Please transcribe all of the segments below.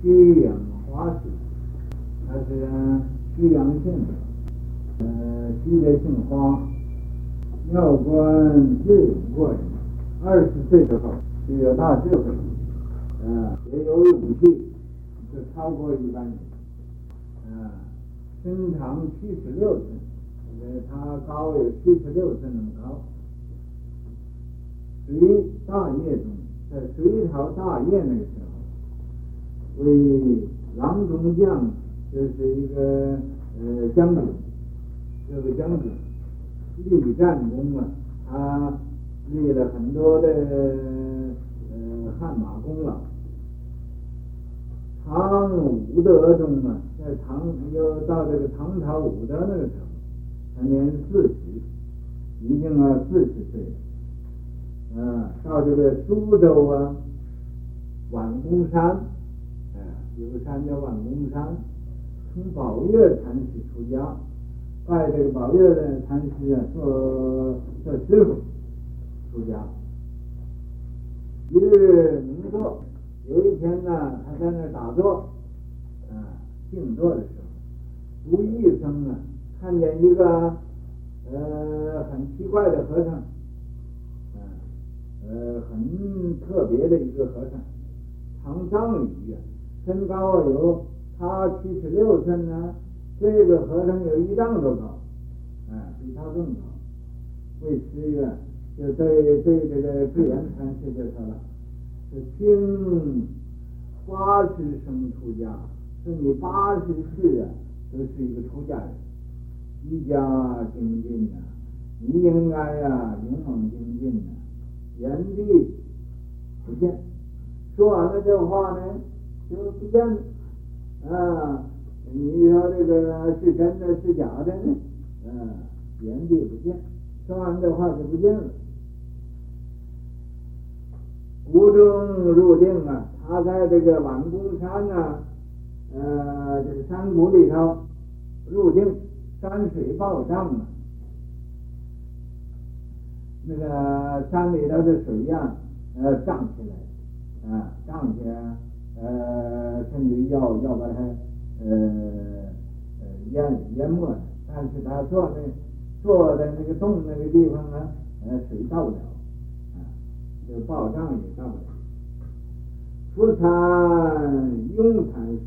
曲阳花氏，他是曲阳性的，呃，曲的姓花，庙官智勇过人，二十岁的时候就有大智慧，呃，也有武器，就超过一般人，呃，身长七十六寸，呃，他高有七十六寸那么高，隋大业中，在隋朝大业那个时候。为郎中将，这是一个呃将军，这个将军立战功啊，他立了很多的呃汗马功劳。唐武德中啊，在唐又到这个唐朝武德那个时候，他年四十，已经啊四十岁了。啊，到这个苏州啊，宛公山。有个山叫万公山，从宝月禅师出家，拜这个宝月的禅师啊做做师傅出家。一日明坐，有一天呢，他在那打坐，啊，静坐的时候，无意中啊，看见一个呃很奇怪的和尚，啊，呃很特别的一个和尚，长丈余啊。身高有他七十六寸呢，这个和尚有一丈多高，啊，比他更高。为师啊，就对对这个智圆禅师就说了，是听八十生出家，说你八十岁啊，都是一个出家人，一家精进呐，你应该呀勇猛精进呐，言毕不见。说完了这话呢。就不见了啊！你说这个是真的是假的呢？啊，原地不见，说完这话就不见了。无中入定啊，他在这个宛公山、啊，呃，这个山谷里头入定，山水暴涨啊，那个山里头的水呀，呃，涨起来，啊，涨起来。呃，甚至要要把它呃呃淹淹没了，但是他坐那坐在那个洞那个地方呢，呃，水到不了，啊，这个暴涨也到不了。复参用禅师，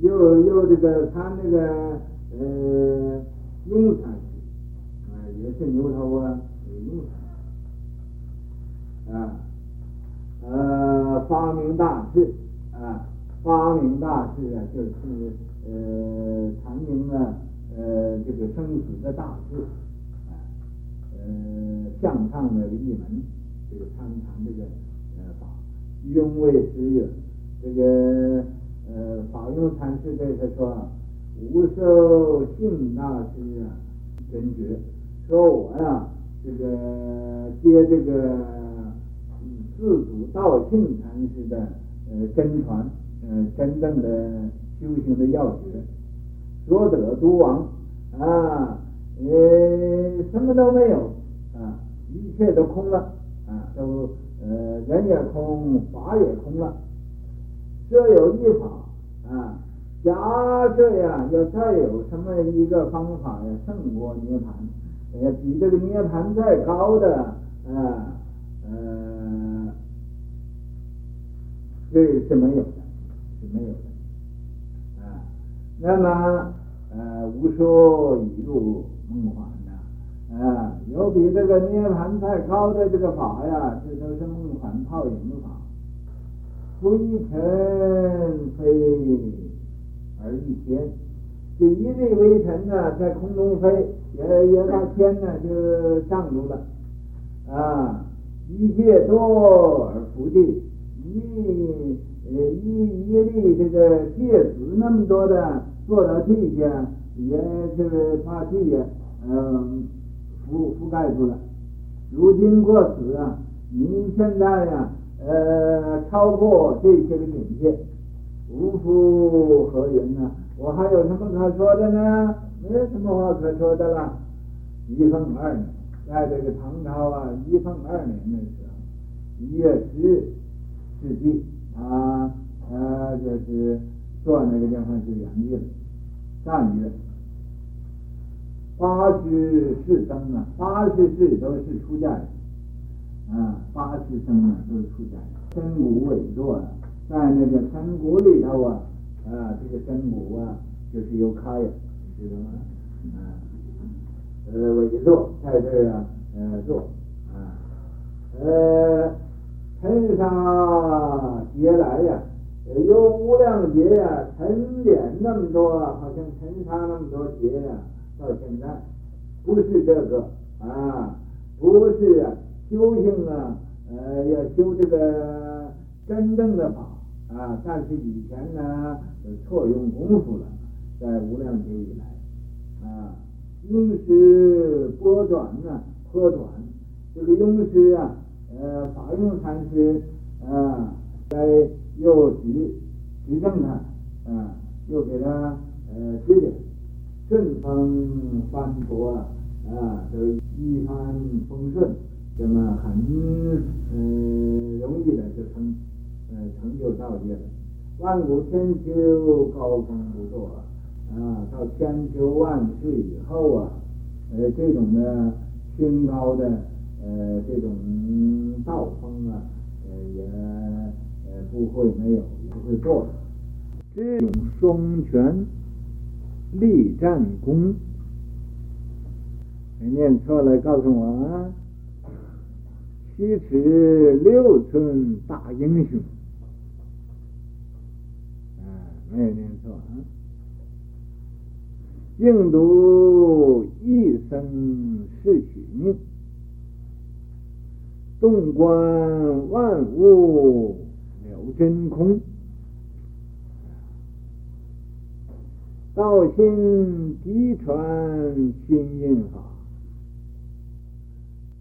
又又这个参那个呃用禅师，啊，也是牛头啊，雍禅，啊，呃，发明大志。啊，发明大志啊，就是呃阐明了呃这个生死的大志啊，呃向上的一门，这个参禅这个呃法，因为师曰，这个呃法用禅师对他说，无受幸大师啊真觉，说我呀这个接这个自主道庆禅师的。呃，真传，呃，真正的修行的要诀，所得诸亡啊，呃，什么都没有啊，一切都空了啊，都呃，人也空，法也空了。这有一法啊，假设呀，要再有什么一个方法呀，胜过涅槃，呃，比这个涅槃再高的啊，呃。这是没有的，是没有的啊。那么呃，无说已入梦幻呢啊，有比这个涅槃再高的这个法呀，这都是梦幻泡影法。浮一尘飞而一天，就一粒微尘呢，在空中飞，也也把天呢就障住了啊。一界多而弗地。一呃一一粒这个芥子那么多的坐到地下，也就是把地呀，嗯覆覆盖住了。如今过此啊，你现在呀，呃超过这些个境界，无复何云呢？我还有什么可说的呢？没有什么话可说的了。一凤二年，在这个唐朝啊，一凤二年的时候，一月十日。世纪，他他就是坐那个地方就圆寂了，上去了。八十世僧啊，八十世都是出家人，啊，八十僧啊都是出家人。深谷委座，在那个深谷里头啊，啊，这个深谷啊，就是有开呀，知道吗？啊，呃，委座在这儿啊，呃，坐，啊，呃，天上劫来呀。有无量劫呀，沉淀那么多，好像沉沙那么多劫呀，到现在不是这个啊，不是啊，修行啊，呃，要修这个真正的法啊，但是以前呢，错用功夫了，在无量劫以来啊，庸师拨转呢，拨转这个庸师啊，呃，法用禅师啊，在。又指指正他，啊，又给他呃指点，顺风翻波啊，啊，都一帆风顺，这么很嗯容易的就成呃成就道业了。万古千秋高峰不堕啊，到千秋万世以后啊，呃这种的清高的呃这种道风啊，呃也。不会没有，不会做的。智勇双全，力战功。没念错了，告诉我啊！七尺六寸大英雄。啊，没有念错啊！应读一生是许命，洞观万物了。真空，道心嫡传心印法，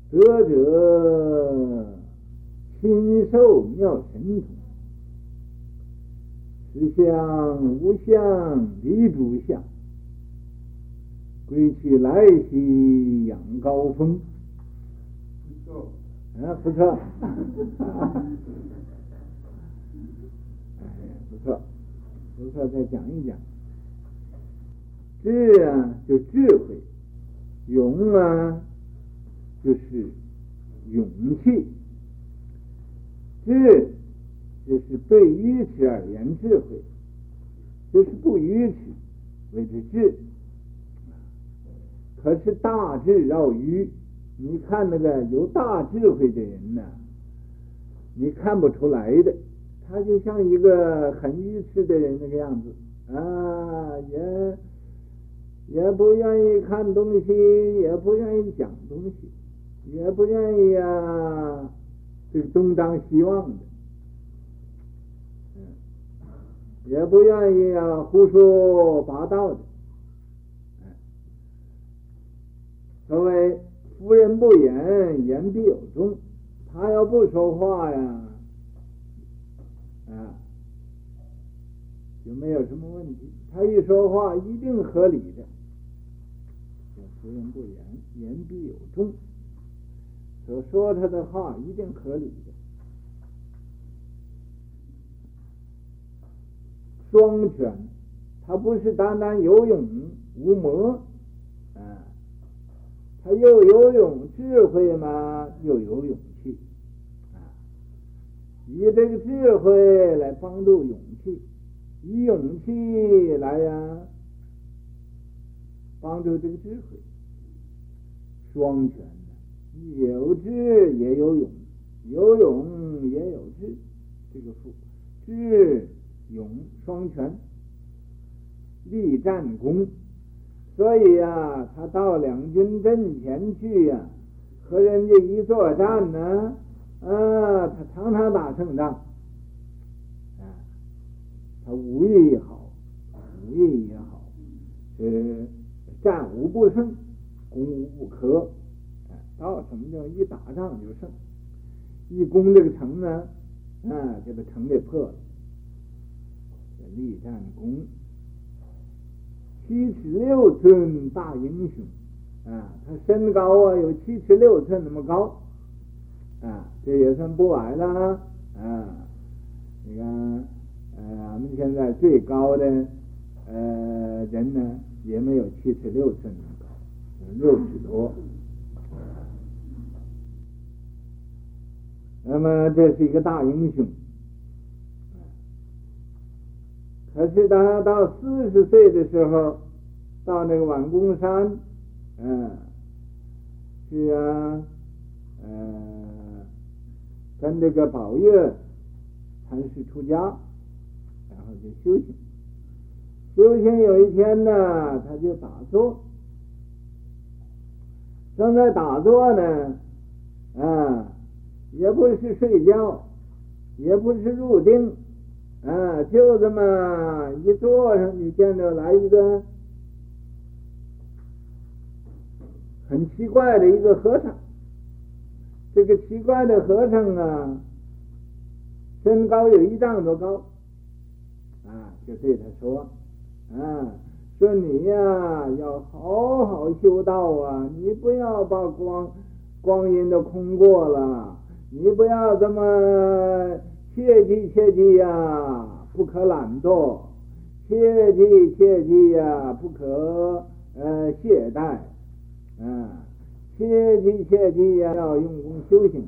得者亲受妙神通，实相无相离诸相，归去来兮仰高峰。不错，啊，不错。不错，不错，再讲一讲。智啊，就智慧；勇啊，就是勇气。智就是对愚痴而言智慧，就是不愚痴为之智。可是大智若愚，你看那个有大智慧的人呢，你看不出来的。他就像一个很愚痴的人那个样子啊，也也不愿意看东西，也不愿意讲东西，也不愿意啊，这个东张西望的，也不愿意啊胡说八道的，所谓夫人不言，言必有宗。他要不说话呀。啊，就没有什么问题。他一说话一定合理的。夫人不言，言必有宗。所说他的话一定合理的。双全，他不是单单有勇无谋，啊，他又有勇智慧嘛，又有勇气，啊。以这个智慧来帮助勇气，以勇气来呀、帮助这个智慧，双全的，有智也有勇，有勇也有智，这个富智勇双全，力战功，所以呀、他到两军阵前去呀、和人家一作战呢。啊，他常常打胜仗，啊，他武艺也好，武艺也好，呃，战无不胜，攻无不克，啊，到什么叫一打仗就胜，一攻这个城呢，啊，就把城给破了，这立战功，七尺六寸大英雄，啊，他身高啊有七尺六寸那么高。啊，这也算不矮了啊！你看，呃，俺们现在最高的呃人呢，也没有七尺六寸那么高，六尺多。那么这是一个大英雄。可是他到四十岁的时候，到那个碗公山，嗯，是啊，呃，跟那个宝月禅师出家，然后就修行。修行有一天呢，他就打坐，正在打坐呢，啊，也不是睡觉，也不是入定。啊，就这么一坐上去，见着来一个很奇怪的一个和尚。这个奇怪的和尚啊，身高有一丈多高。啊，就对他说：“啊，说你呀，要好好修道啊，你不要把光光阴都空过了，你不要这么。”切记切记呀，不可懒惰；切记切记呀，不可呃懈怠。啊，切记切记呀，要用功修行，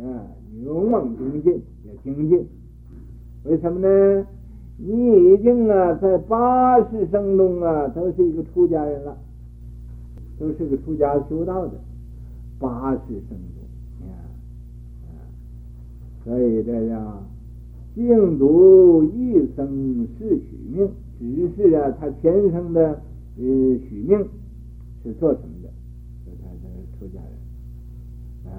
啊，勇猛精进，要精进。为什么呢？你已经啊，在八十生中啊，都是一个出家人了，都是个出家修道的。八十生。所以这样，净土一生是许命，只是啊，他前生的呃许命是做什么的？所以他是出家人啊。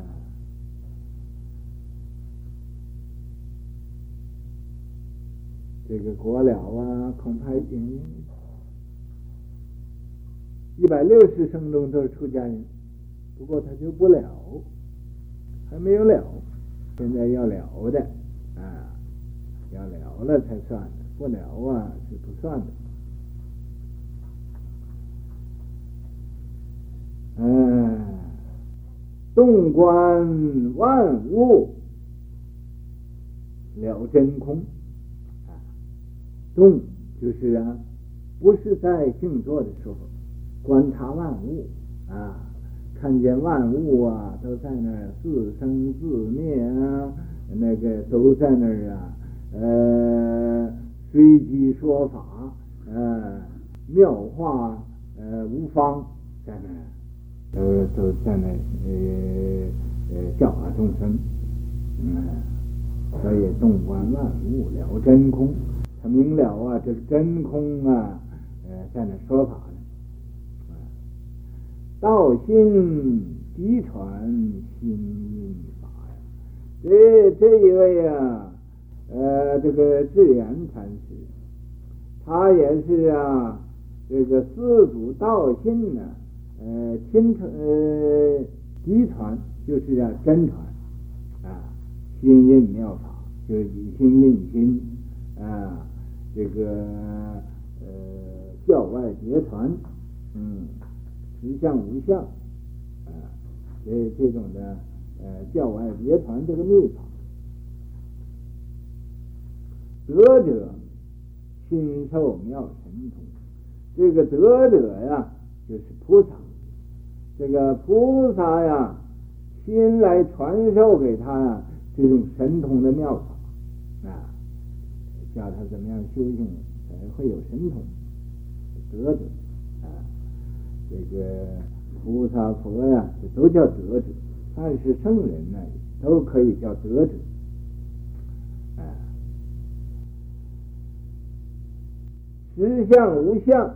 这个果了啊，恐怕已经一百六十生中都是出家人，不过他就不了，还没有了。现在要了的啊，要了了才算，不了啊是不算的。嗯，洞观万物了真空啊，洞就是啊，不是在静坐的时候观察万物啊。看见万物啊，都在那儿自生自灭啊，那个都在那儿啊，呃，随机说法，呃，妙化呃无方，在那儿，都都在那儿呃呃教化众生，嗯，所以洞观万物了真空，他明了啊，这个真空啊，呃，在那说法。道心嫡传心印法呀，这这一位呀，呃，这个智圆禅师，他也是啊，这个四祖道心呢，呃，亲传呃嫡传就是啊真传啊，心印妙法就是以心印心啊，这个呃教外别传，嗯。实相无相，啊，这这种的呃教外别传这个秘法，得者亲授妙神通。这个得者呀，就是菩萨。这个菩萨呀，亲来传授给他呀这种神通的妙法，啊，教他怎么样修行才会有神通。得者。这个菩萨佛呀，这都叫德者，但是圣人呢，都可以叫德者。啊，实相无相，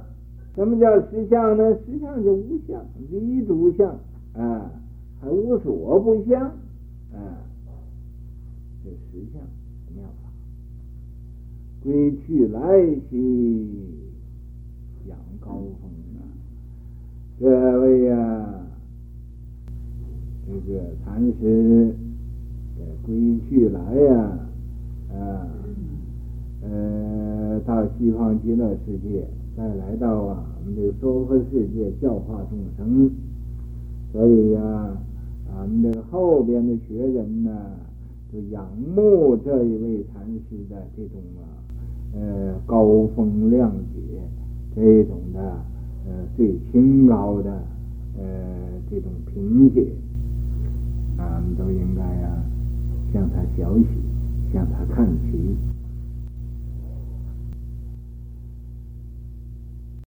什么叫实相呢？实相就无相，离诸相啊，还无所不相啊，这实相妙法，归去来兮，仰高峰。各位呀，这个禅师归去来呀，啊，呃，到西方极乐世界，再来到啊我们这个娑婆世界教化众生，所以呀，咱们这个后边的学人呢，就仰慕这一位禅师的这种啊，呃，高风亮节，这种的呃最清高的呃这种品解，啊，我们都应该啊向他学习，向他看齐。